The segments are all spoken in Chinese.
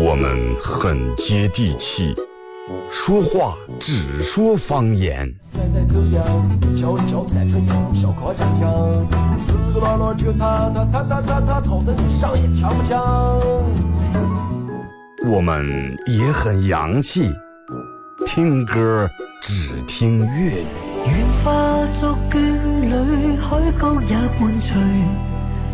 我们很接地气，说话只说方言。我们也很洋气，听歌只听粤语。愿化作眷侣，海角也伴随。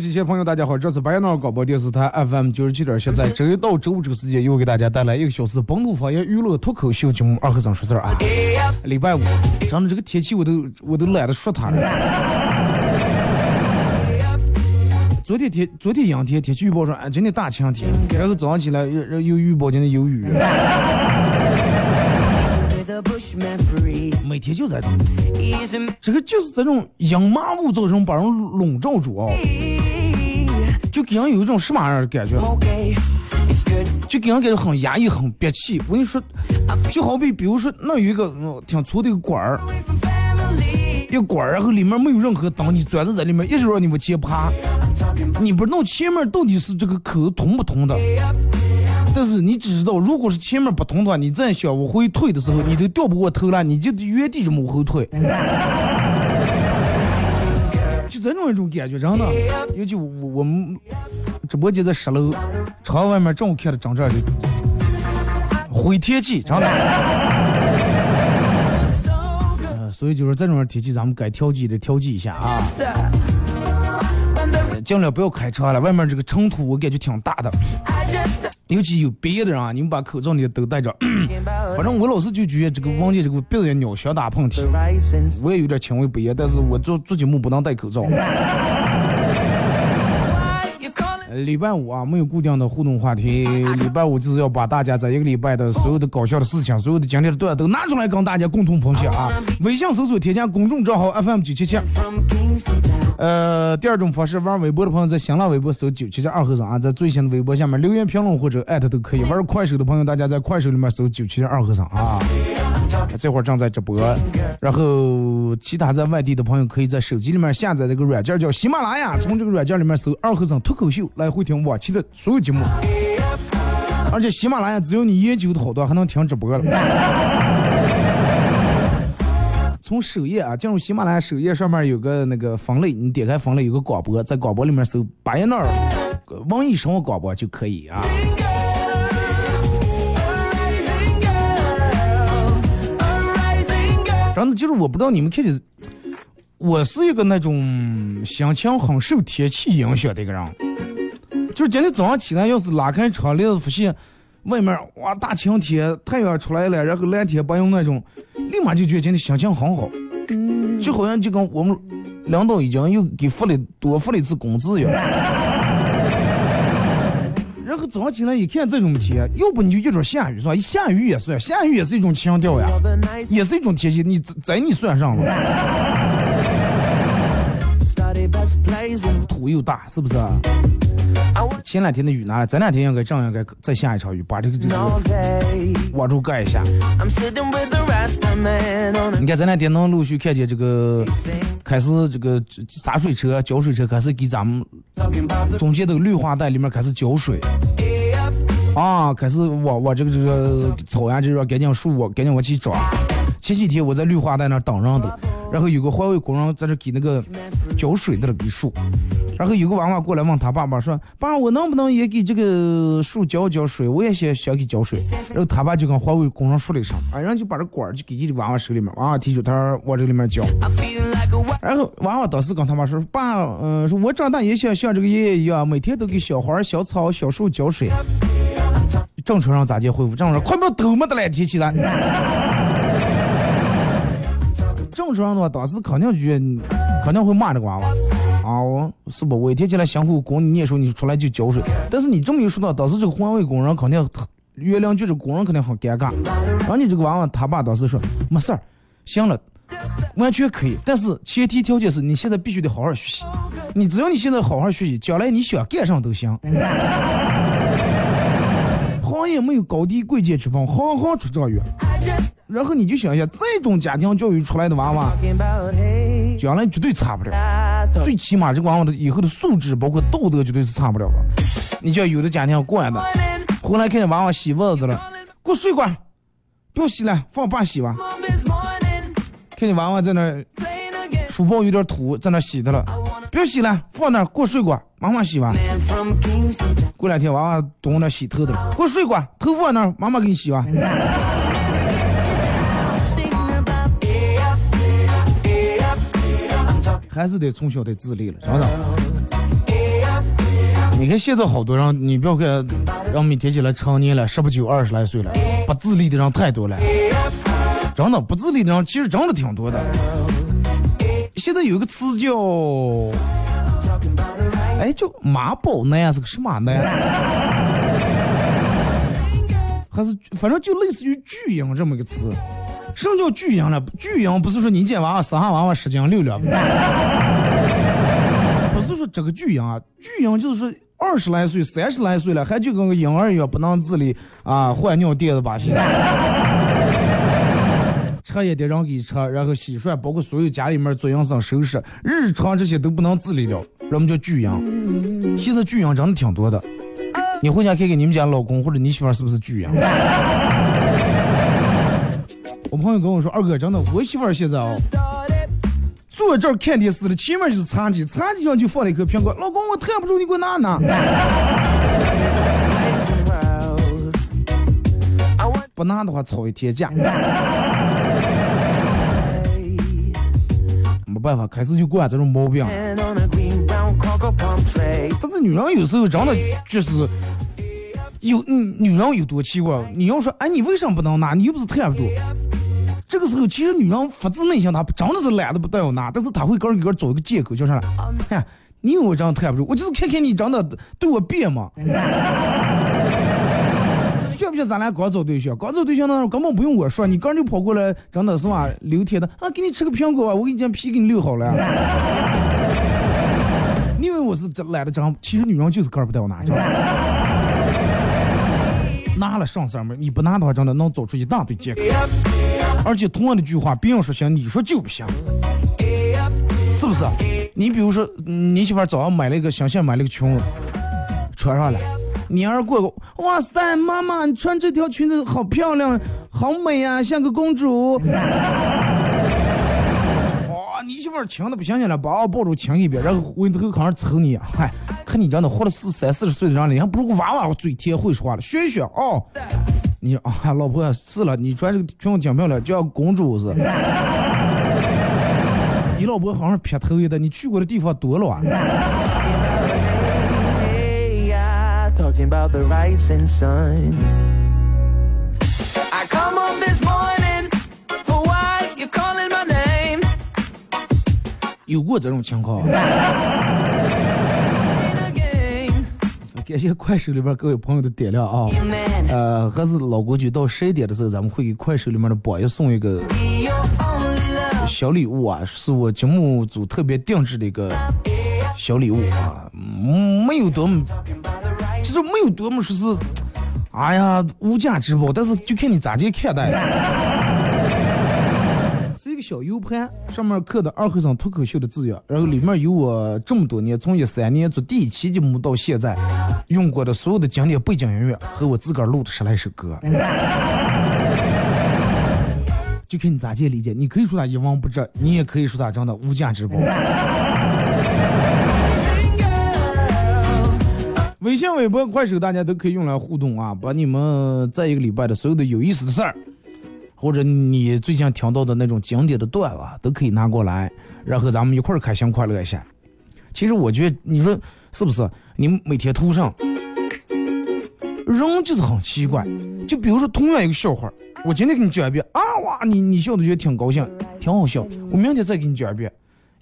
机前朋友，大家好，这是白鸟广播电视台 FM 九十七点七，在周一到周五这个时间，又给大家带来一个小时本土方言娱乐脱口秀节目《二和尚说事儿》啊。礼拜五，真的这个天气我都我都懒得说它了。昨天天昨天阴天，天气预报说啊今天大晴天，然后早上起来又又预报今天有雨。每天就在这，这个就是这种阴霾雾造成把人笼罩住啊，就给人有一种什么样的感觉？就给人感觉很压抑、很憋气。我跟你说，就好比比如说那有一个挺粗的一个管儿，一个管儿，然后里面没有任何灯，你钻在在里面，一直让你往前爬，你不知道前面到底是这个口通不通的。但是你只知道，如果是前面不通的话，你再想往回退的时候，你都掉不过头来，你就原地这么往后退，这种一种感觉，真的。尤其我我们直播间在十楼，窗外面正好看的整这的灰天气，真的。所以就是这种天气，咱们该调剂的调剂一下啊。尽量不要开车了，外面这个尘土我感觉挺大的。尤其有鼻炎的人啊，你们把口罩里都戴着。反正我老是就觉得这个闻见这个鼻子也鸟想打喷嚏，我也有点轻微鼻炎，但是我做做节目不能戴口罩。礼拜五啊，没有固定的互动话题。礼拜五就是要把大家在一个礼拜的所有的搞笑的事情、所有的经历的段都拿出来跟大家共同分享啊！微信搜索添加公众账号 FM 九七七。呃，第二种方式，玩微博的朋友在新浪微博搜九七七二和尚啊，在最新的微博下面留言评论或者艾特都可以。玩快手的朋友，大家在快手里面搜九七七二和尚啊。这会儿正在直播。然后其他在外地的朋友可以在手机里面下载这个软件叫喜马拉雅，从这个软件里面搜“二和尚脱口秀”来回听往期的所有节目。而且喜马拉雅只有你研究的好多还能听直播了。从首页啊，进入喜马拉雅首页上面有个那个分类，你点开分类有个广播，在广播里面搜“巴彦淖尔网易生活广播”就可以啊。真的就是我不知道你们看见，我是一个那种心情很受天气影响的一个人。就是今天早上起来，要是拉开窗帘，发现外面哇大晴天，太阳出来了，然后蓝天白云那种，立马就觉得今天心情很好，就好像就跟我们领导已经又给付了多付了一次工资一样。然后早上起来一看这种天，要不你就一准下雨是吧？一下雨也算，下雨也是一种情调呀，也是一种天气，你在你算上了。土又大，是不是？前两天的雨拿来，这两天应该正应该再下一场雨，把这个这个往住盖一下。你看这两天能陆续看见这个开始这个洒水车、浇水车开始给咱们中间的绿化带里面开始浇水啊，开始往往这个这个草原这边赶紧树赶紧往起长。前几天我在绿化带那等人的，然后有个环卫工人在这给那个浇水的给树。然后有个娃娃过来问他爸爸说：“爸，我能不能也给这个树浇浇水？我也想想给浇水。”然后他爸就跟环卫工人说了一声，啊，然后就把这管儿就给这娃娃手里面，娃娃提出他往这里面浇。然后娃娃当时跟他妈说：“爸，嗯，说我长大也想像这个爷爷一样，每天都给小花、小草、小树浇水。”正常人咋接回复？正常人快把头没得来提起来。正常人的话，当时肯定觉得肯定会骂这个娃娃。啊，是不？我一天起来辛苦工，你念书你出来就浇水。但是你这么一说到，当时这个环卫工人肯定月亮，就是工人肯定很尴尬。然后你这个娃娃他爸当时说没事儿，行了，完全可以。但是前提条件是你现在必须得好好学习。你只要你现在好好学习，将来你想干什么都行。行业没有高低贵贱之分，行行出状元。然后你就想一下，这种家庭教育出来的娃娃，将来绝对差不了。最起码这个娃娃的以后的素质，包括道德，绝对是差不了的。你像有的家庭惯的，回来看见娃娃洗袜子了，给我睡过，不要洗了，放爸洗吧。看见娃娃在那书包有点土，在那洗的了，不要洗了，放那给我水管，妈妈洗吧。过两天娃娃蹲那洗头的，给我睡过，头放那，妈妈给你洗吧。还是得从小得自立了，真的。你看现在好多人，你不要看，人每天起来成年了，十八九、二十来岁了，不自立的人太多了。真的，不自立的人其实真的挺多的。现在有一个词叫，哎，叫妈宝男，是个什么男？还是反正就类似于巨婴这么个词。什么叫巨婴了？巨婴不是说你家娃娃生下娃娃十斤六两，不是说这个巨婴啊，巨婴就是说二十来岁、三十来岁了，还就跟个婴儿一样不能自理啊，换尿垫子把戏，吃也得让给吃，然后洗涮，包括所有家里面做营生收拾，日常这些都不能自理了，人们叫巨婴。其实巨婴真的挺多的，你回家看看你们家老公或者你媳妇是不是巨婴？我朋友跟我说：“二哥，真的，我媳妇儿现在啊，坐这儿看电视的，前面就是茶几，茶几上就放了一颗苹果。老公，我抬不住，你给我拿拿。不拿的话，吵一天架。没办法，开始就惯这种毛病。但是女人有时候真的就是有，女人有多奇怪？你要说，哎，你为什么不能拿？你又不是抬不住。”这个时候，其实女人发自内心，她真的是懒得不带我拿，但是她会个给个找一个借口，叫啥来？哎，你以为我这样抬不住？我就是看看你长得对我别嘛。像不像咱俩刚找对象？刚找对象那时候根本不用我说，你刚就跑过来，真的是吧？聊天的啊，给你吃个苹果啊，我给你将皮给你留好了。你以为我是懒得长？其实女人就是个不带我拿，拿了上三门，你不拿的话，真的能找出一大堆借口。而且同样的句话，别人说行，你说就不行，是不是？你比如说，你媳妇早上买了一个新线，买了个裙子，穿上了，你儿过个，哇塞，妈妈，你穿这条裙子好漂亮，好美呀，像个公主。哇，你媳妇亲的不行行了，把我抱住亲一遍，然后回头开始瞅你，嗨，看你这样的活了四三四十岁的人了，你还不如个娃娃嘴甜会说话了，学一学哦。你 啊，老婆是了，你穿这个裙子挺漂亮，叫公主似的。你老婆好像撇头一的，你去过的地方多了啊。有过这种情况。感谢快手里边各位朋友的点亮啊！呃，还是老规矩，到十一点的时候，咱们会给快手里面的宝爷送一个小礼物啊，是我节目组特别定制的一个小礼物啊，没有多么，其实没有多么说是，哎呀，无价之宝，但是就看你咋去看待了。小 U 盘，上面刻的二和尚脱口秀的字样，然后里面有我这么多年从一三年做第一期节目到现在用过的所有的经典背景音乐和我自个儿录的十来首歌，就看你咋去理解。你可以说它一文不值，你也可以说它真的无价之宝。微信、微博、快手，大家都可以用来互动啊，把你们在一个礼拜的所有的有意思的事儿。或者你最近听到的那种经典的段子，都可以拿过来，然后咱们一块儿开心快乐一下。其实我觉得，你说是不是？你每天图上，人就是很奇怪。就比如说同样一个笑话，我今天给你讲一遍啊哇，你你笑的觉得挺高兴，挺好笑。我明天再给你讲一遍，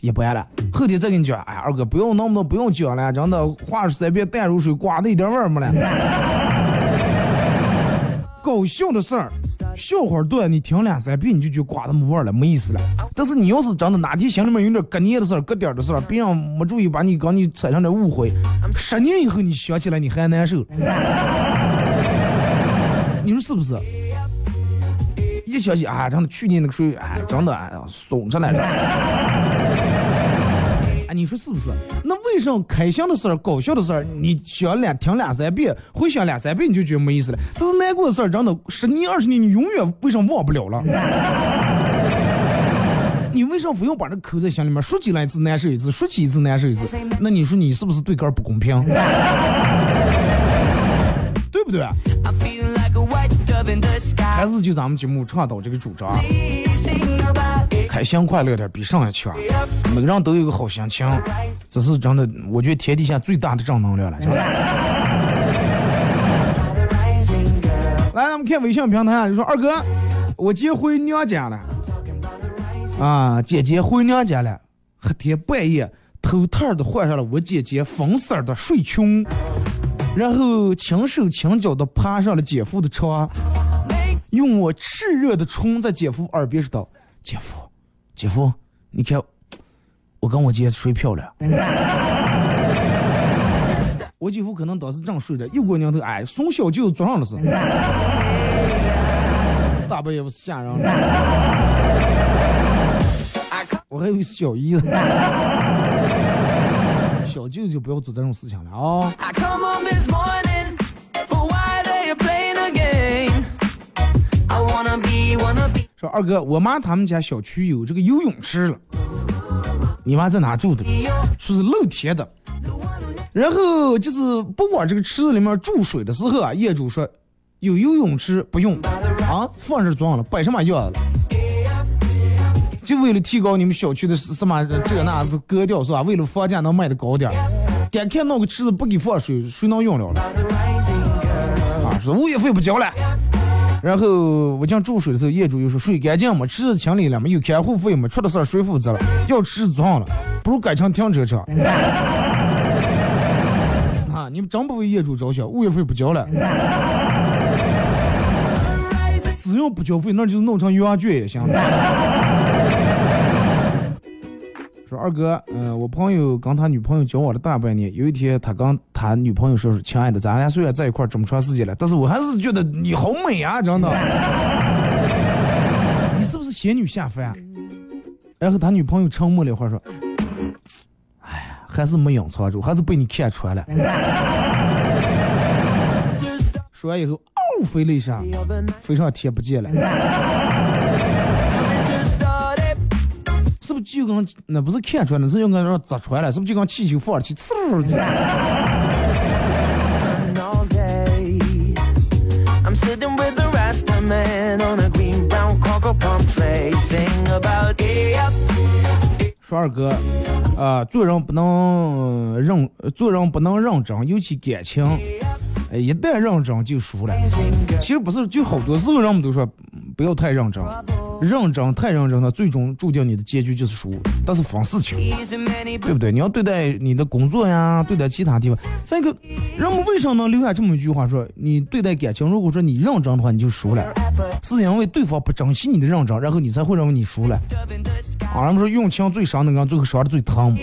也不爱了。后天再给你讲，哎二哥不用那么多，不用讲了，真的话随便淡如水，刮的一点味儿没了。搞笑的事儿，笑话段你听两三遍你就觉得瓜子没味儿了，没意思了。但是你要是真的哪天心里面有点隔年的事儿、隔点的事儿，别人没注意把你跟你产生点误会，十年以后你想起来你还难受。你说是不是？一想起啊，真的去年那个水，哎，真的哎呀，怂着来着。哎，你说是不是？那为什么开心的事儿、搞笑的事儿，你想两听两三遍，回想两三遍，你就觉得没意思了？但是难过的事儿，真的十年二十年，你永远为什么忘不了了？你为什么非要把这扣在心里面？说起来一次难受一次，说起一次难受一次。那你说你是不是对个儿不公平？对不对？还是就咱们节目倡导这个主张。开心快乐点比上一强，每个人都有个好心情，这是真的，我觉得天底下最大的正能量了。来，咱们看微信平台，就说二哥，我姐回娘家了，啊，姐姐回娘家了，黑天半夜偷偷的换上了我姐姐粉色的睡裙，然后轻手轻脚的爬上了姐夫的床，用我炽热的唇在姐夫耳边说道：“姐夫。”姐夫，你看，我跟我姐睡漂亮。我姐夫可能当时正睡着，又过娘头，哎，送小舅子坐上了是。大半夜不是吓人。我还以为是小姨子。小舅就不要做这种事情了啊。说二哥，我妈他们家小区有这个游泳池了。你妈在哪住的？说是露天的。然后就是不往这个池子里面注水的时候啊，业主说有游泳池不用啊，放这装了，摆什么样了？就为了提高你们小区的什么这那子格调是吧？为了房价能卖的高点，眼看弄个池子不给放水，谁能用了了？啊，说物业费不交了。然后我讲注水的时候，业主又说水干净嘛，池子清理了嘛，有看护费嘛，出了事儿谁负责了？要池子装了，不如改成停车场。啊，你们真不为业主着想，物业费不交了，只要不交费，那就是弄成原卷也行。说二哥，嗯，我朋友跟他女朋友交往了大半年，有一天他跟他女朋友说：“说亲爱的，咱俩虽然在一块这么长时间了，但是我还是觉得你好美啊，真的。你是不是仙女下凡。然后他女朋友沉默了一会儿说：“哎呀，还是没隐藏住，还是被你看穿了。”说完以后，嗷飞了一下，飞上天不见了。是不是就跟那不是看出来了，是用个说砸穿了？是不是就跟气球放上去，呲溜子？说二哥，啊，做人不能认，做人不能认真，尤其感情，一旦认真就输了。其实不是，就好多时候人们都说不要太认真。认真太认真了，最终注定你的结局就是输。但是分事情，对不对？你要对待你的工作呀，对待其他地方。再一个，人们为什么能留下这么一句话说：你对待感情，如果说你认真的话，你就输了，是因为对方不珍惜你的认真，然后你才会认为你输了。啊，人们说用情最伤的人，最后伤的最疼。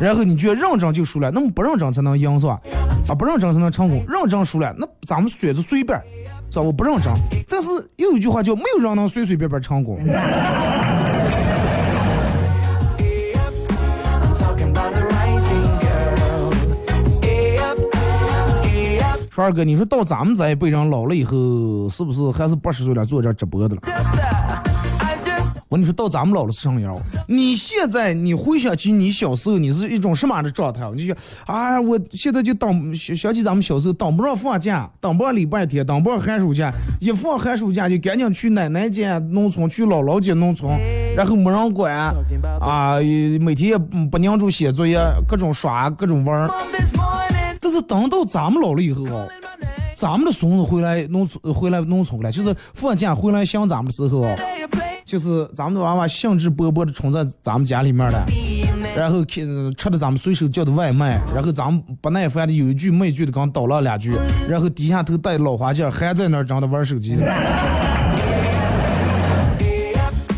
然后你觉得认真就输了，那么不认真才能赢是吧？啊，不认真才能成功，认真输了，那咱们选择随便。是吧？我不认真，但是又有一句话叫没有人能随随便便成功。说二哥，你说到咱们这一辈人老了以后，是不是还是八十岁了做这直播的了？我跟你说到咱们老了是什么样？你现在你回想起你小时候，你是一种什么样的状态？你就啊，我现在就当想起咱们小时候，当不上放假，当不上礼拜天，当不上寒暑假，一放寒暑假就赶紧去奶奶家农村，去姥姥家农村，然后没人管啊，每天也不拧住写作业，各种耍，各种玩。但是等到咱们老了以后啊，咱们的孙子回来农村，回来农村了，就是放假回来想咱们的时候。就是咱们的娃娃兴致勃勃的冲在咱们家里面了，然后吃吃的咱们随手叫的外卖，然后咱们不耐烦的有一句没一句的刚叨了两句，然后低下头戴老花镜还在那儿正的玩手机。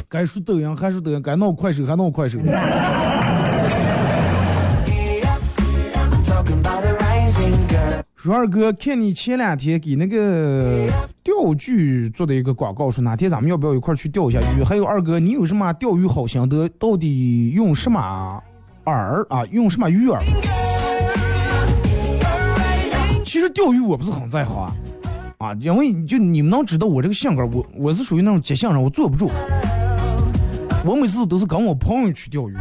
该说抖音还是抖音，该弄快手还弄快手。说二哥，看你前两天给那个钓具做的一个广告，说哪天咱们要不要一块去钓一下鱼？还有二哥，你有什么钓鱼好心得？到底用什么饵啊？用什么鱼饵？其实钓鱼我不是很在行啊，啊，因为就你们能知道我这个性格，我我是属于那种急性人，我坐不住。我每次都是跟我朋友去钓鱼。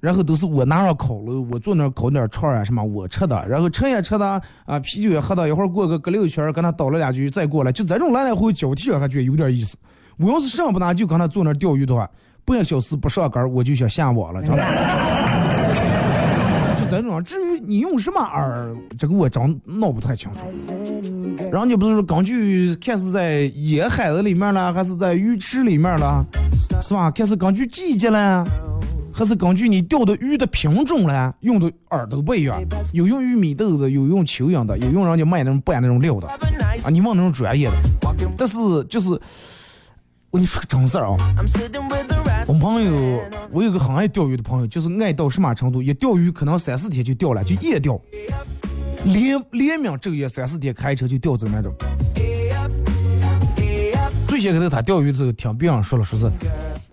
然后都是我拿上烤炉，我坐那儿烤点串啊什么，我吃的。然后吃也吃的啊，啤酒也喝的。一会儿过个隔六圈，跟他倒了两句，再过来，就这种来来回回交替，还觉得有点意思。我要是上不拿，就跟他坐那钓鱼的话，半个小时不上杆，我就想下网了，知道吧。就这种。至于你用什么饵，这个我真闹不太清楚。然后你不是根据看是在野海子里面了，还是在鱼池里面了，是吧？看是根据季节了。还是根据你钓的鱼的品种来用的饵都不一样，有用玉米豆子，有用蚯蚓的，有用人家卖那种拌那种料的，啊，你问那种专业的。但是就是，我跟你说个真事儿啊，我朋友，我有个很爱钓鱼的朋友，就是爱到什么程度，一钓鱼可能三四天就钓了，就夜钓，连连名昼夜三四天开车就钓走那种。最先开头他钓鱼的时候听别人说了，说是。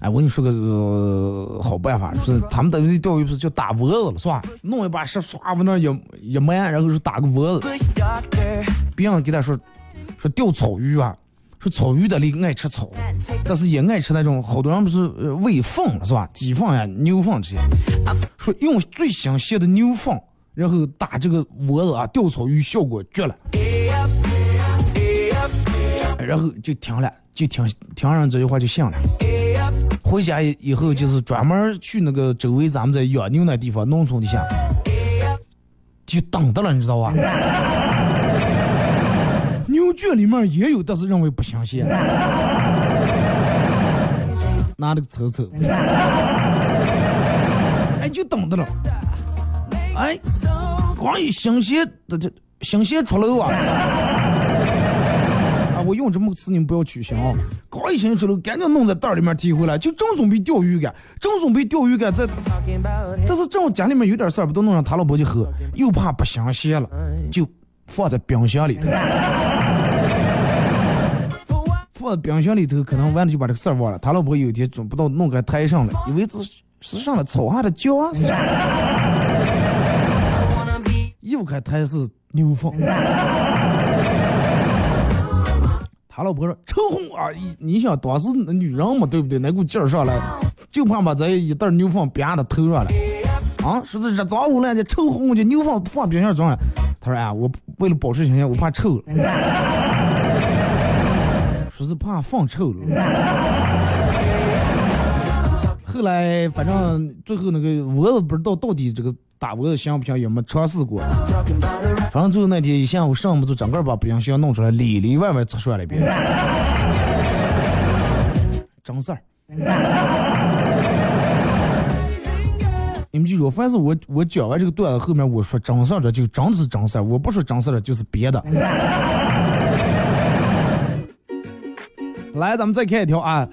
哎，我跟你说个好办法，是他们等于钓鱼不是叫打窝子了，是吧？弄一把石刷往那一一埋，然后是打个窝子。别人给他说说钓草鱼啊，说草鱼的里爱吃草，但是也爱吃那种好多人不是喂粪是吧？鸡粪呀、牛粪这些。说用最新鲜的牛粪，然后打这个窝子啊，钓草鱼效果绝了。然后就停了，就听听上这句话就行了。回家以后就是专门去那个周围咱们在养牛那地方农村的下，就等的了，你知道吧？牛圈里面也有，但是认为不新鲜，拿那个抽抽，哎，就等的了，哎，光一新鲜，这这新鲜出炉啊！我用这么个词，你们不要取笑。刚一进出来，赶紧弄在袋里面提回来，就正准备钓鱼竿，正准备钓鱼竿在，但是正家里面有点事儿，不都弄上他老婆去喝，又怕不新鲜了，就放在冰箱里头。放在冰箱里头，可能完了就把这个事儿忘了。他老婆有一天准不到弄个台上了，以为是是上了草下的脚啊，又开台是牛粪。他老婆说：“臭红啊！你想当时女人嘛，对不对？那股劲儿上来，就怕把这一袋牛粪啪的头上了。啊，说是热脏污烂的臭红的牛粪放冰箱装了。他说：哎，我为了保持形象，我怕臭。说是怕放臭了。后来反正最后那个我也不知道到底这个。”打窝子行不行？也没尝试过。反正最后那天一下午上午就整个把冰箱弄出来，里里外外测算了一遍。真事儿。你们记住，凡是我我讲完这个段子后面我说真事儿，这就真是真事儿；我不说真事儿，就是别的。来，咱们再看一条啊，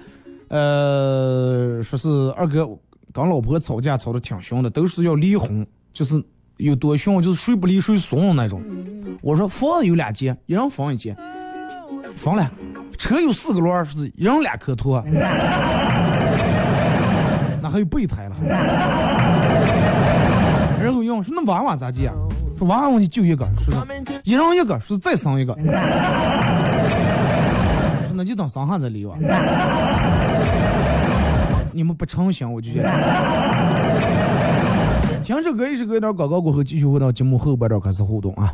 呃，说是二哥。跟老婆吵架吵得挺凶的，都是要离婚，就是有多凶，就是谁不离谁怂的那种。我说房子有两间，一人分一间，分了。车有四个轮，是一人两颗托，那还有备胎了。然后用说那娃娃咋接？说娃娃问题就一个，说一人一个，说再生一个。说那就等生下再离吧。你们不成想，我就觉得。前首歌，一首歌一段广告过后，继续回到节目后半段开始互动啊。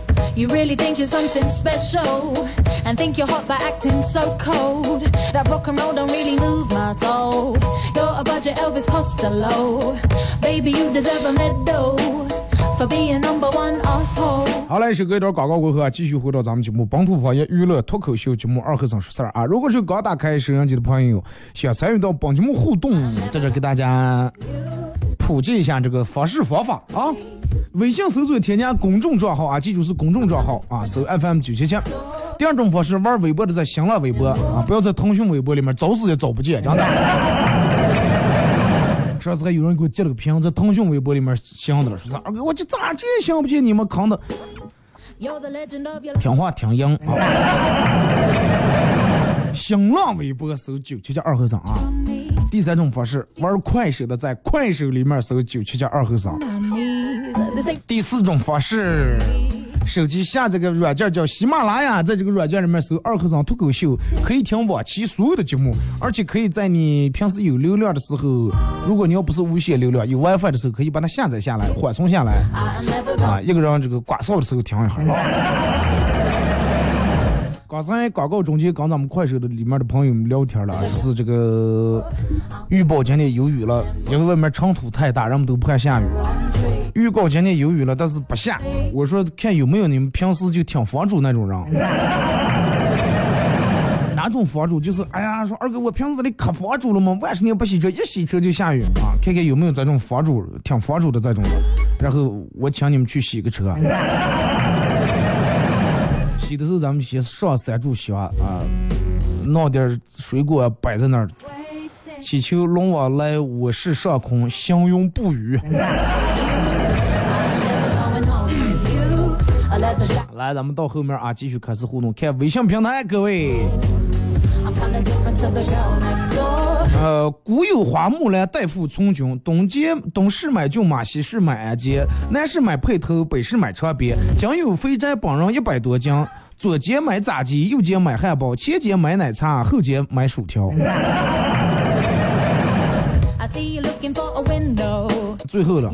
You really think you're something special and think you're hot by acting so cold. That rock and roll don't really move my soul. You're a budget Elvis Costello. Baby, you deserve a medal 好嘞，是隔一段广告过后啊，继续回到咱们节目《本土方言娱乐脱口秀》节目二和尚说事儿啊。如果是刚打开收音机的朋友，想参与到本节目互动，在这给大家普及一下这个方式方法啊。微信搜索添加公众账号啊，记住是公众账号啊，搜 FM 九七七。第二种方式，玩微博的在新浪微博啊，不要在腾讯微博里面找死也找不见，真的。上次还有人给我截了个屏，在腾讯微博里面想的了，说二哥我就咋这也想不起你们扛的。听话听音啊！新浪微博搜九七七二和尚啊。第三种方式，玩快手的在快手里面搜九七七二和尚。第四种方式，手机下载个软件叫喜马拉雅，在这个软件里面搜二和尚脱口秀，可以听往期所有的节目，而且可以在你平时有流量的时候，如果你要不是无限流量，有 WiFi 的时候，可以把它下载下来，缓存下来啊，一个人这个刮痧的时候听一下。刚才广告中间跟咱们快手的里面的朋友们聊天了，说是这个预报今天有雨了，因为外面尘土太大，人们都怕下雨。预告今天有雨了，但是不下。我说看有没有你们平时就听房主那种人。哪种房主就是哎呀，说二哥我平时里磕房主了吗？万十年不洗车，一洗车就下雨啊！看看有没有这种房主听房主的这种的，然后我请你们去洗个车。洗的时候咱们先上三炷香啊，弄点水果摆在那儿，祈求龙王来我市上空，行云布雨。来，咱们到后面啊，继续开始互动，看微信平台，各位。呃，古有花木兰代父从军，东街东市买骏马，西市买鞍鞯，南市买辔头，北市买长鞭。今有肥宅本人一百多斤，左街买炸鸡，右街买汉堡，前街买奶茶，后街买薯条。最后了，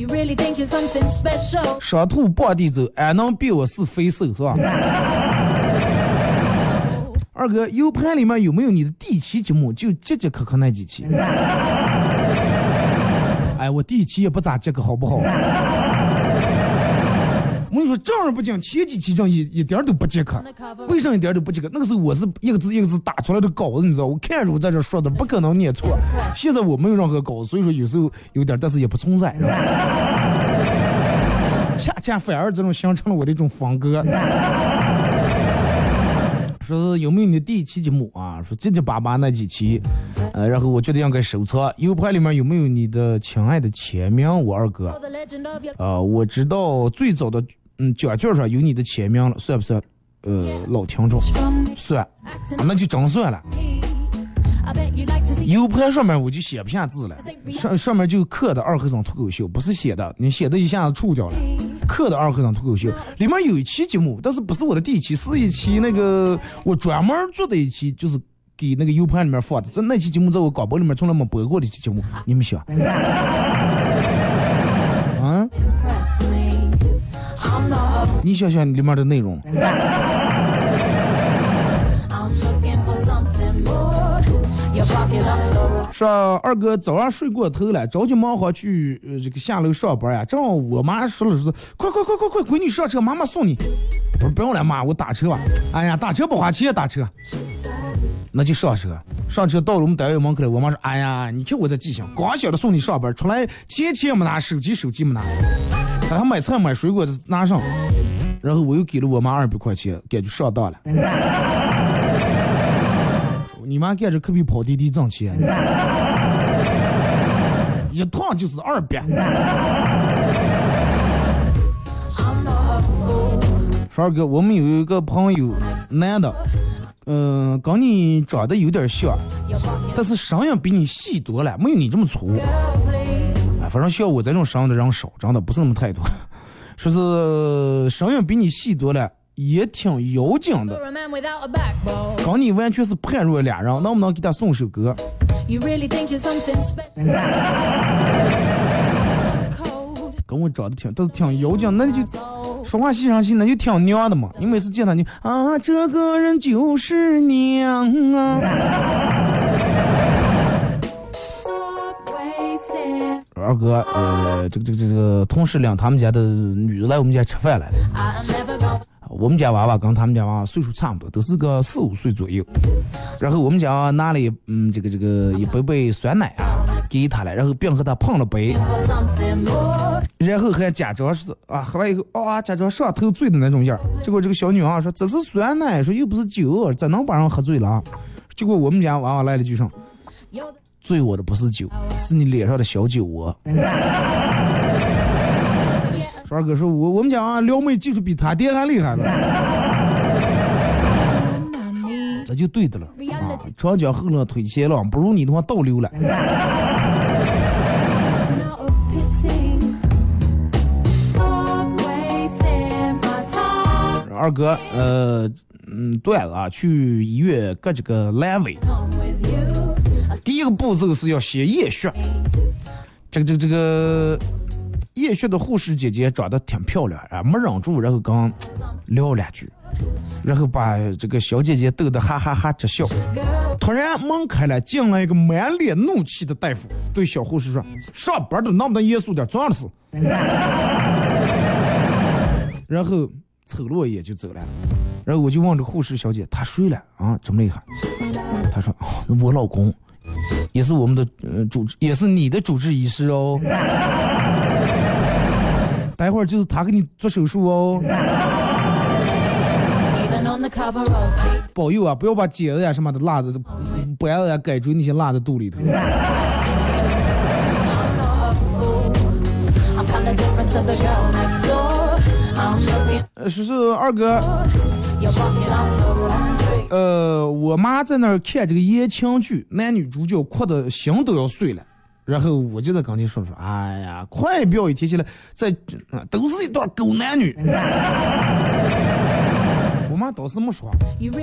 上吐傍地走，俺能比我是肥瘦是吧？二哥，U 盘里面有没有你的第一期节目？就节节磕磕那几期。哎，我第一期也不咋接个好不好？我跟你说，正儿八经，前几期这一一点都不接客，为啥一点都不接客？那个时候我是一个字一个字打出来的稿子，你知道，我看着我在这说的，不可能念错。现在我没有任何稿子，所以说有时候有点，但是也不存在。是吧恰恰反而这种形成了我的一种风格。说有没有你的第一期节目啊？说结结巴巴那几期，呃，然后我觉得应该收藏。U 盘里面有没有你的亲爱的签名？我二哥 For，the legend of your 呃，我知道最早的嗯奖券上有你的签名了，算不算？呃，老听众算，那就真算了。U 盘上面我就写不下字了，上上面就刻的二和尚脱口秀，不是写的，你写的一下子触掉了。刻的二和尚脱口秀里面有一期节目，但是不是我的第一期，是一期那个 我专门做的一期，就是给那个 U 盘里面放的。这那期节目在我广播里面从来没播过的一期节目，你们想？啊你想想里面的内容，说二哥早上睡过头了，着急忙慌去呃这个下楼上班呀。正好我妈说了说，快快快快快，闺女上车，妈妈送你。我说不用了妈，我打车吧。哎呀，打车不花钱，打车，那就上车。上车到了我们单位门口了，我妈说：“哎呀，你看我这记性，光想着送你上班，出来钱钱没拿，手机手机没拿，咱还买菜买水果拿上。”然后我又给了我妈二百块钱，感觉上当了。你妈干着可比跑滴滴挣钱，一趟就是二百。说二哥，我们有一个朋友，男的，嗯、跟你长得有点像，但是声音比你细多了，没有你这么粗。哎，反正像我这种声音的人少，真的不是那么太多。说是声音比你细多了，也挺妖精的跟你完全是判若两人。能不能给他送首歌？you really think you're something special. 跟我长得挺，都是挺妖精，那就说话细声细，那就挺娘的嘛。你每次见他就啊，这个人就是娘啊。二哥，呃，这个这个这个同事领他们家的女的来我们家吃饭来了。我们家娃娃跟他们家娃娃岁数差不多，都是个四五岁左右。然后我们家拿了一嗯这个这个一杯杯酸奶啊给他了，然后并和他碰了杯，然后还假装是啊喝完以后啊假装上头醉的那种样。结果这个小女娃说这是酸奶，说又不是酒，怎能把人喝醉了？结果我们家娃娃来了句上，You're the 醉我的不是酒，是你脸上的小酒窝。说二哥说我我们家娃娃撩妹技术比他爹还厉害呢。这就对的了。啊，长江后浪推前浪，不如你的话倒流了。二哥，呃，嗯，段子啊，去医院割这个阑尾.第一个步骤是要先验血。这个这个这个验血的护士姐姐长得挺漂亮啊，没忍住，然后刚 聊两句，然后把这个小姐姐逗得哈哈哈直笑。突然门开了，进来一个满脸怒气的大夫，对小护士说：“上班都能不能严肃点，这样的事。”然后瞅了我一眼就走了。然后我就问这护士小姐：“她睡了啊？这么厉害？”她说：“哦，那我老公也是我们的呃主治，也是你的主治医师哦。待会儿就是他给你做手术哦.保佑啊，不要把痣子呀什么的落在这板子呀、改锥那些落在肚里头。”说是二哥.呃，我妈在那儿看这个言情剧，男女主角哭的心都要碎了。然后我就在跟前说说，哎呀，快不要一提起来，在啊都是一对狗男女。我妈倒是没说，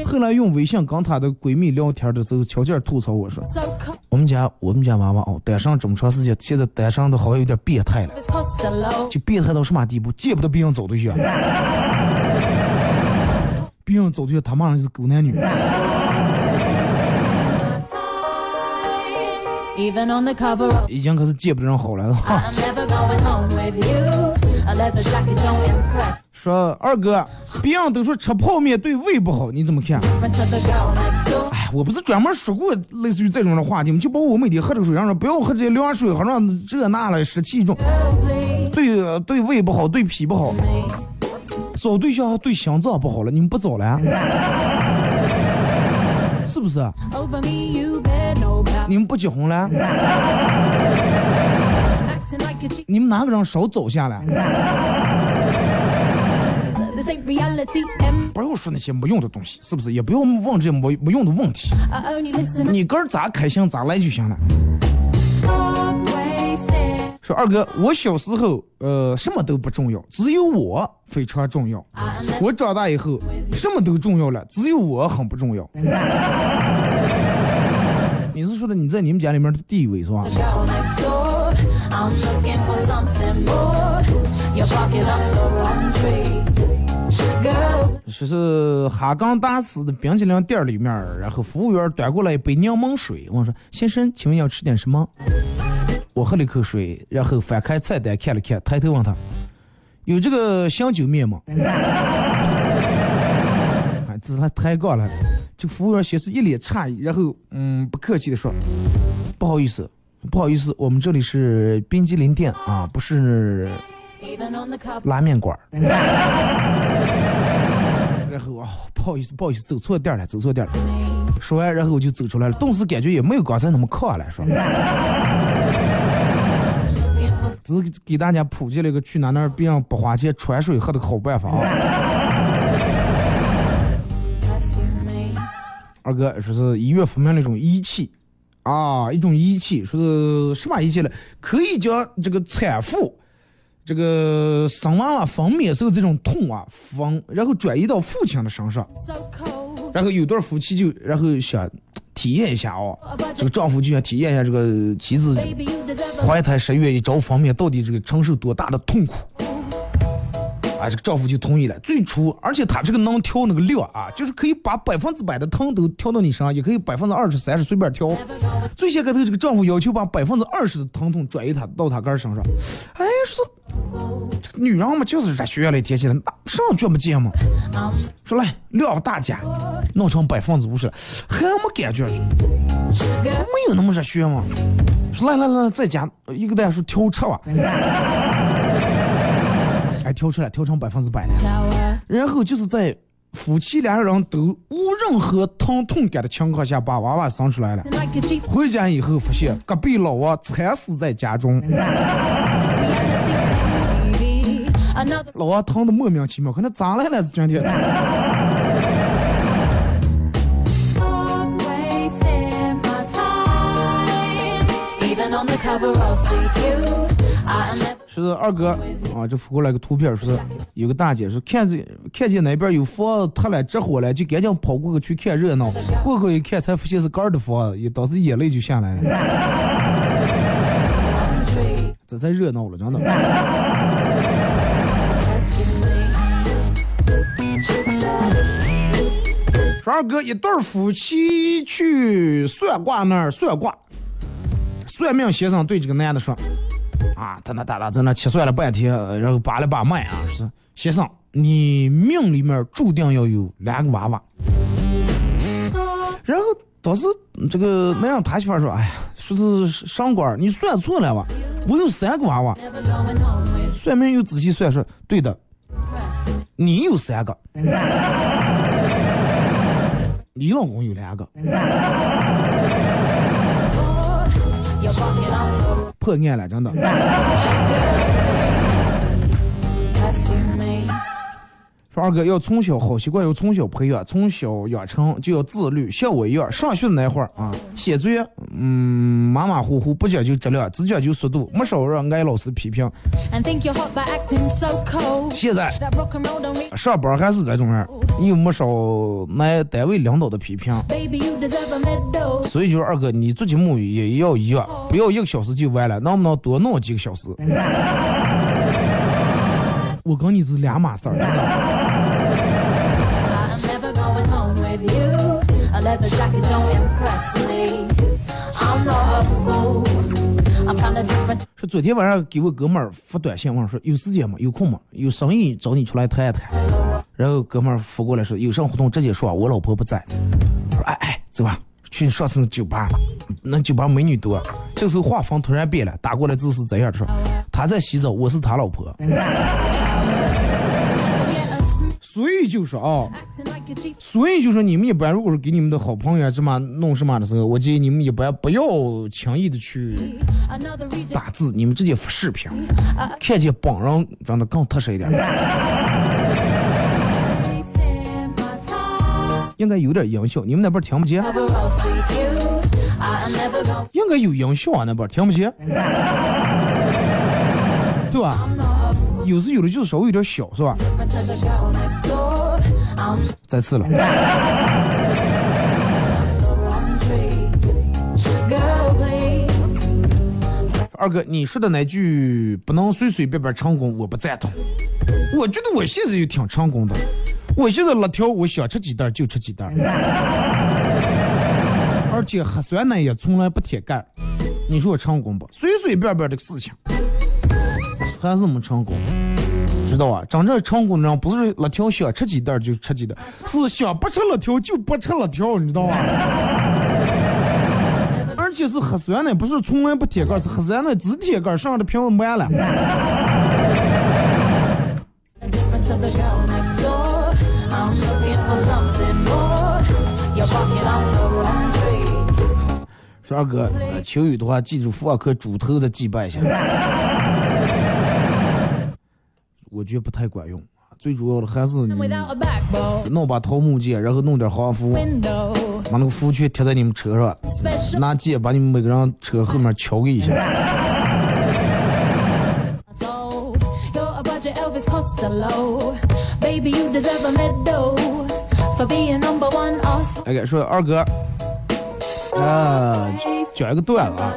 后来用微信跟她的闺蜜聊天的时候，悄悄吐槽我说，我们家我们家娃娃哦，单身这么长时间，现在单身的好像有点变态了.就变态到什么地步，见不得别人找对象，别人找对象他妈是狗男女。Even on the cover of 已经可是见不得人好了.说二哥，别人都说吃泡面对胃不好，你怎么看.哎，我不是专门说过类似于这种的话题吗？就包括我每天喝这个水，让人不要喝这些凉水，好像这那了湿气重，对对胃不好，对脾不好.找对象对心脏不好了，你们不找了？是不是？你们不结婚了？你们哪个人手走下来？不要说那些没用的东西，是不是？也不用问这些没没用的问题。你哥咋开心咋来就行了。说二哥，我小时候呃什么都不重要，只有我非常重要。我长大以后什么都重要了，只有我很不重要。你是说的你在你们家里面的地位是吧说是哈根达斯的冰淇淋店里面，然后服务员端过来一杯柠檬水，问说：“先生，请问要吃点什么？”我喝了一口水，然后翻开菜单看了看，抬头问他：“有这个香酒面吗？” 哎，这还抬杠了，这个服务员先是一脸诧异，然后嗯不客气的说：“不好意思，不好意思，我们这里是冰激凌店啊，不是拉面馆。”然后啊，不好意思，不好意思，走错店了，走错店了。说完，然后我就走出来了，顿时感觉也没有刚才那么快了，说。只是给大家普及了一个去哪哪别让不花钱穿水喝的好办法啊。二哥说是医院发明了一种仪器啊，一种仪器，说是什么仪器呢？可以将这个产妇这个生完了分娩时候这种痛啊，分然后转移到父亲的身上。然后有对夫妻就然后想。体验一下哦，这个丈夫就想体验一下这个妻子怀胎十月一朝方面到底这个承受多大的痛苦。啊，这个丈夫就同意了。最初，而且他这个能调那个量啊，就是可以把百分之百的疼都调到你身上，也可以百分之二十、三十随便调。最先开头这个丈夫要求把百分之二十的疼痛转移他到他儿身上。哎，说这个女人嘛，就是热血了，天气了，上觉不见嘛。说来量大加，弄成百分之五十，还没感觉，没有那么热血嘛。说来来来，再加一个蛋说调车吧。还调出来，调成百分之百了。然后就是在夫妻两个人都无任何疼痛感的情况下，把娃娃生出来了。回家以后发现隔壁老王惨死在家中，老王疼的莫名其妙，可能咋来了？今天。说是二哥啊，这发过来个图片，说是有个大姐说看见看见那边有房子塌了着火了，就赶紧跑过去看热闹。过后一看才发现是儿的房子，当时眼泪就下来了。这才热闹了，真的。说二哥，一对夫妻去算卦那儿算卦，算命先生对这个男的说。啊，在那哒哒在那切算了半天，然后把了把脉啊，说先生，你命里面注定要有两个娃娃。然后当时这个那让他媳妇说，哎呀，说是上官，你算错了吧？我有三个娃娃。算命又仔细算说，对的，你有三个，你老公有两个。破案了，真的。说二哥要从小好习惯，要从小培养，从小养成就要自律，像我一样。上学的那会儿啊，写作业嗯马马虎虎，不讲究质量，只讲究速度，没少让挨老师批评。现在上班还是这种样，又没少挨单位领导的批评。所以就是二哥，你做节目也要一样，不要一个小时就完了，能不能多弄几个小时？我跟你是两码事儿。说昨天晚上给我哥们儿发短信问说有时间吗？有空吗？有生意找你出来谈一谈。然后哥们儿发过来说有啥活动直接说，我老婆不在。哎哎，走吧，去上次酒吧，那酒吧美女多。这时候画风突然变了，打过来字是这样的说，他在洗澡，我是他老婆。所以就说啊，所以就说你们一般如果是给你们的好朋友这么弄什么的时候，我建议你们一般不要轻易的去打字，你们直接发视频，看见本人长得更踏实一点。应该有点音效，你们那边听不见？应该有音效啊，那边听不见？对吧？有时有的就是稍微有点小，是吧？再次了。二哥，你说的那句不能随随便便成功，我不赞同。我觉得我现在就挺成功的，我现在辣条，我想吃几袋就吃几袋，而且喝酸奶也从来不舔盖。你说我成功不？随随便便的事情。还是没成功。知道啊？真正成功的人不是辣条想吃几袋就吃几袋，是想不吃辣条就不吃辣条，你知道吧？而且是喝酸奶，不是从来不舔盖，是喝酸奶只舔盖，上的瓶子满了。说二哥，呃，求雨的话记住福尔克主头的祭拜一下。我觉得不太管用，最主要的还是弄把桃木剑，然后弄点华服，把那个符签贴在你们车上，拿剑把你们每个人车后面敲一下。哎，说二哥。啊，讲一个段子啊，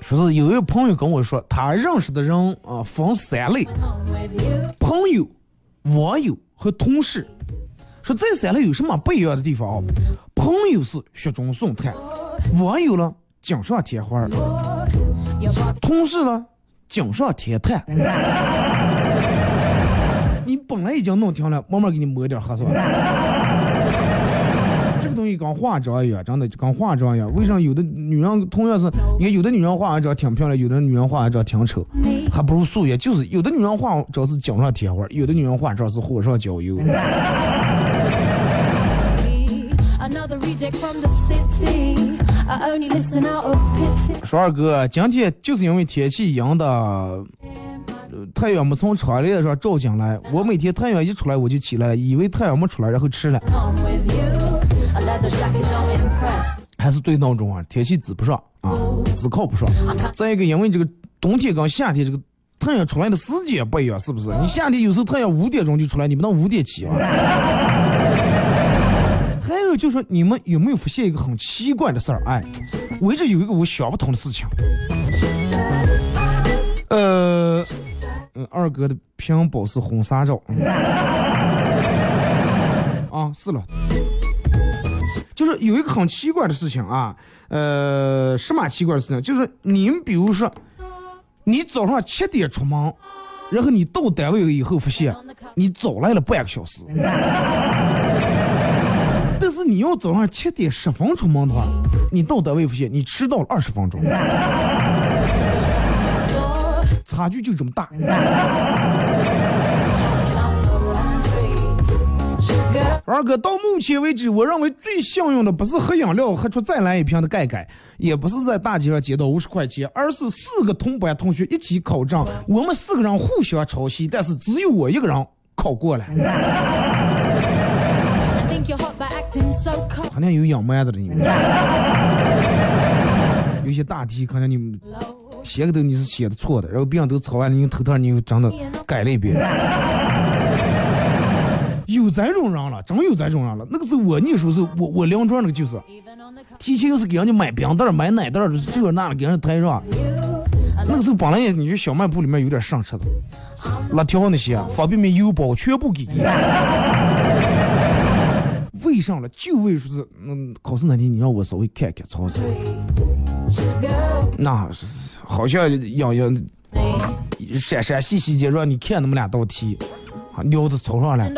说是有一个朋友跟我说，他认识的人啊分三类，朋友、网友和同事。说这三类有什么不一样的地方啊？朋友是雪中送炭，网友呢锦上添花，同事呢锦上添炭。你本来已经弄停了，慢慢给你抹点黑是吧？这个东西跟化妆一样，真的就跟化妆一样。为啥有的女人同样是，你看有的女人化完妆挺漂亮，有的女人化完妆挺丑，还不如素颜。就是有的女人化妆是锦上添花，有的女人化妆是火上浇油。说二哥，今天就是因为天气阴的，呃太阳没从窗帘上照进来。我每天太阳一出来我就起来了，以为太阳没出来，然后吃了。还是对闹钟啊，天气指不上啊，只靠不上。再一个，因为这个冬天跟夏天这个太阳出来的时间不一样，是不是？你夏天有时候太阳五点钟就出来，你们能五点起啊？还有就是说，你们有没有发现一个很奇怪的事儿？哎，我一直有一个我想不通的事情。呃，嗯，二哥的屏保是婚纱照。啊，是了。就是有一个很奇怪的事情啊，呃，什么奇怪的事情？就是您比如说，你早上七点出门，然后你到单位以后发现你早来了半个小时，但是你要早上七点十分出门的话，你到单位发现你迟到了二十分钟，差距就这么大。二哥，到目前为止，我认为最幸运的不是喝饮料喝出再来一瓶的盖盖，也不是在大街上捡到五十块钱，而是四个同班同学一起考证，我们四个人互相抄袭，但是只有我一个人考过了。肯定有养麦子的你们，有些大题可能你们写个都你是写的错的，然后别人都抄完了，你头头你又真的改了一遍。有这种人了，真有这种人了。那个时候我念书时候，我我邻桌那个就是。提前就是给人家买冰袋、买奶袋，这那的给人家抬上。那个时候本来也你去小卖部里面有点上吃的，辣条那些方便面、油包全部给你。为上了，就为说是，嗯，考试那天你让我稍微看看操作，那是好像样样 Me. 闪闪细细节让你看那么两道题，撩到操上了.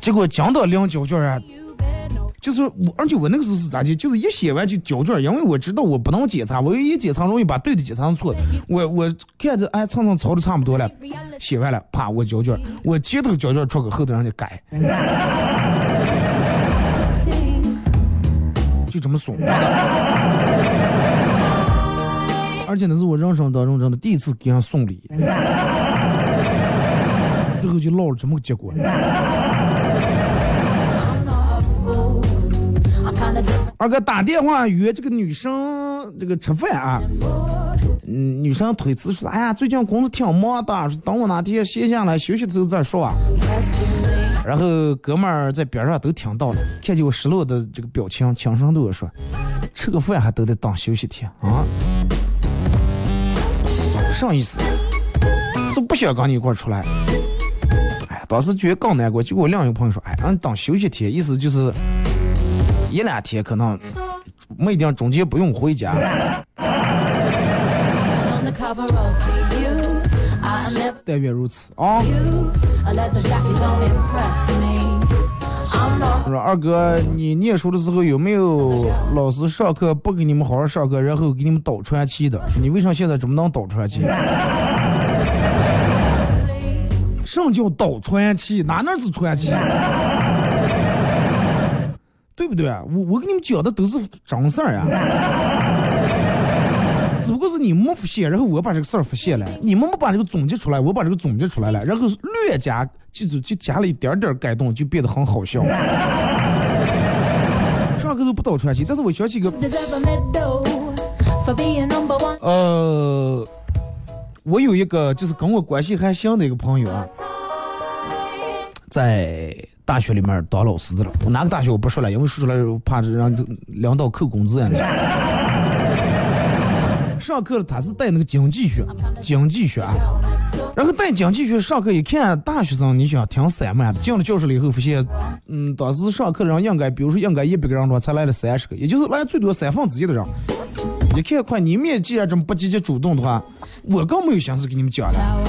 结果讲到两交卷啊.就是我，而且我那个时候是咋的？就是一写完就交卷，因为我知道我不能检查，我一检查容易把对的检查成错的。我我看着哎，蹭蹭抄的差不多了，写完了，啪，我交卷，我前头交卷出个，后头让人家改，就这么怂。而且那是我人生当中真的第一次给人送礼，最后就落了这么个结果。二哥打电话约这个女生这个吃饭啊，嗯，女生推辞说，哎呀，最近工作挺忙的，说等我哪天闲下来休息的时候再说啊。然后哥们儿在边上都听到了，看见我失落的这个表情，轻声对我说：“吃个饭还都得当休息天啊？啥意思？是不想跟你一块出来？”当时觉得更难过，就给我另一个朋友说：“哎，让你当休息天，意思就是一两天可能没一定中间不用回家。”但愿如此啊。我说二哥，你念书的时候有没有老师上课不给你们好好上课，然后给你们倒传奇的？说你为啥现在这么能倒传奇？什叫倒传奇？哪哪是传奇？对不对？我我给你们讲的都是真事儿呀，只不过是你们没发现，然后我把这个事儿发现了，你们没把这个总结出来，我把这个总结出来了，然后略加就就就加了一点点改动，就变得很好笑。上个都不倒传奇，但是我想起一个.呃，我有一个就是跟我关系还行的一个朋友啊，在大学里面当老师的了。我哪个大学我不说了，因为说出来怕让领导扣工资呀。上课，他是带那个经济学，经济学啊。然后带经济学上课一看，大学生你想挺散漫的。进了教室了以后，发现，嗯，当时上课的人应该，比如说应该一百个人中才来了三十个，也就是来最多三分之一的人。一看，快，你们既然这么不积极主动的话，我更没有心思给你们讲了。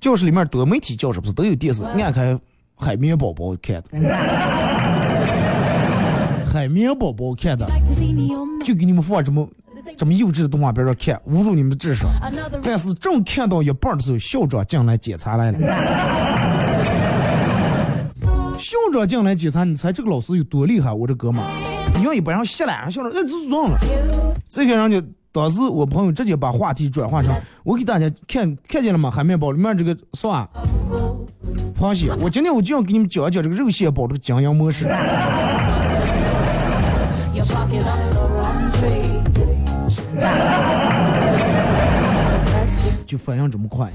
教室里面多媒体教室不是都有电视，按开海绵宝宝看的，海绵宝宝看的就给你们放这么这么幼稚的动画片儿看，侮辱你们的智商。但是正看到一半的时候，校长进来检查来了。校长进来检查，你猜这个老师有多厉害？我这哥们儿，你要一把人吓了，校长哎，这撞了。这个人就当时我朋友直接把话题转换成，我给大家看看见了吗？海绵宝里面这个是吧？螃蟹，我今天我就要给你们讲一讲这个肉蟹堡这个经营模式。就反应这么快。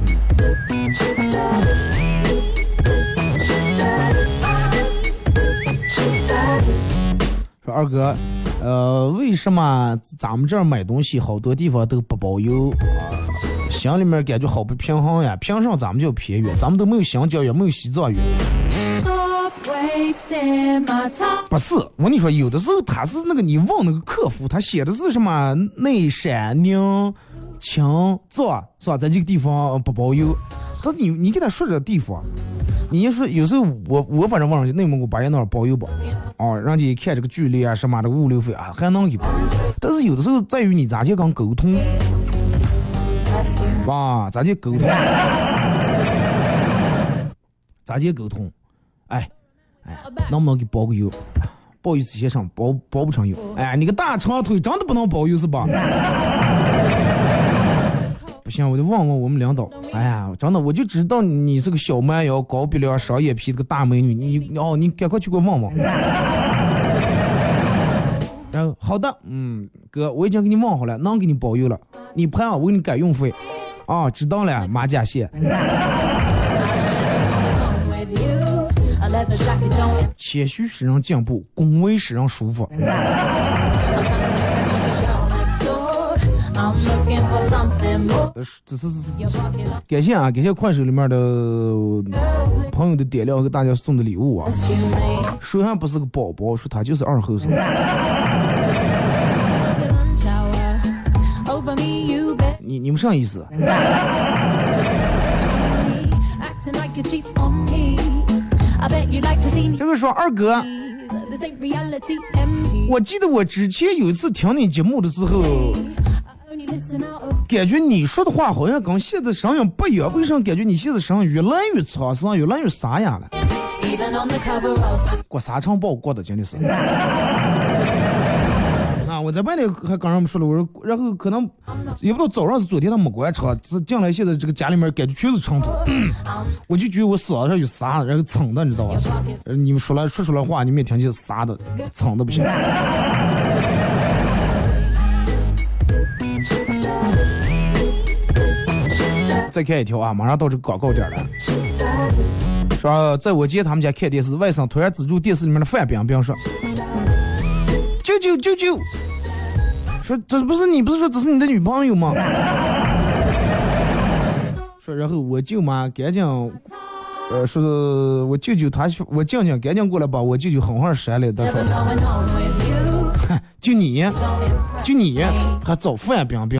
说二哥，呃，为什么咱们这儿买东西好多地方都不包邮啊？心里面感觉好不平衡呀！凭什么咱们就偏远？咱们都没有新疆也，没有西藏药。Stop wasting my time. 不是，我跟你说，有的时候他是那个你问那个客服，他写的是什么内山宁青藏是吧？在这个地方不包邮，他你你给他说这地方，你说有时候我我反正问人家内蒙古巴彦淖尔包邮不？哦，人家一看这个距离啊什么的物流费啊还能给包邮，但是有的时候在于你咋去跟沟通 That's you. 啊，咋去沟通，咋去沟通，哎哎，能不能给包个邮？不好意思，先生，包包不成邮。哎，你个大长腿真的不能包邮是吧？不行，我就问问我们领导。哎呀，真的，我就知道你是个小蛮腰、高鼻梁、双眼皮这个大美女。你哦，你赶快去给我问问。然后好的，嗯，哥，我已经给你问好了，能给你包邮了。你拍啊，我给你改运费。啊，知道了，马甲线。谦虚使人进步，恭维使人舒服。这是感谢啊，感谢快手里面的朋友的点亮和大家送的礼物啊。说他不是个宝宝，说他就是二后生。你你们啥意思？这个说二哥，我记得我之前有一次听你节目的时候。感觉你说的话好像跟现在声音不一样，为什么感觉你现在声音越来越沧桑，越来越沙哑了过沙场报过的真的是。啊！我在外头还跟人们说了，我说，然后可能也不知道早上是昨天他没关车，是进来现在这个家里面感觉全是尘土，我就觉得我嗓子上有沙，然后蹭的，你知道吧？呃你们说来说出来话，你们也听见沙的，蹭的不行。再看一条啊，马上到这个广告点了。说在我姐他们家看电视，外甥突然指住电视里面的范冰冰说：“舅舅舅舅，说这不是你不是说这是你的女朋友吗？”说然后我舅妈赶紧，呃，说是我舅舅他我静静赶紧过来把我舅舅狠狠扇了，他说 you. 就你就你还找范冰冰。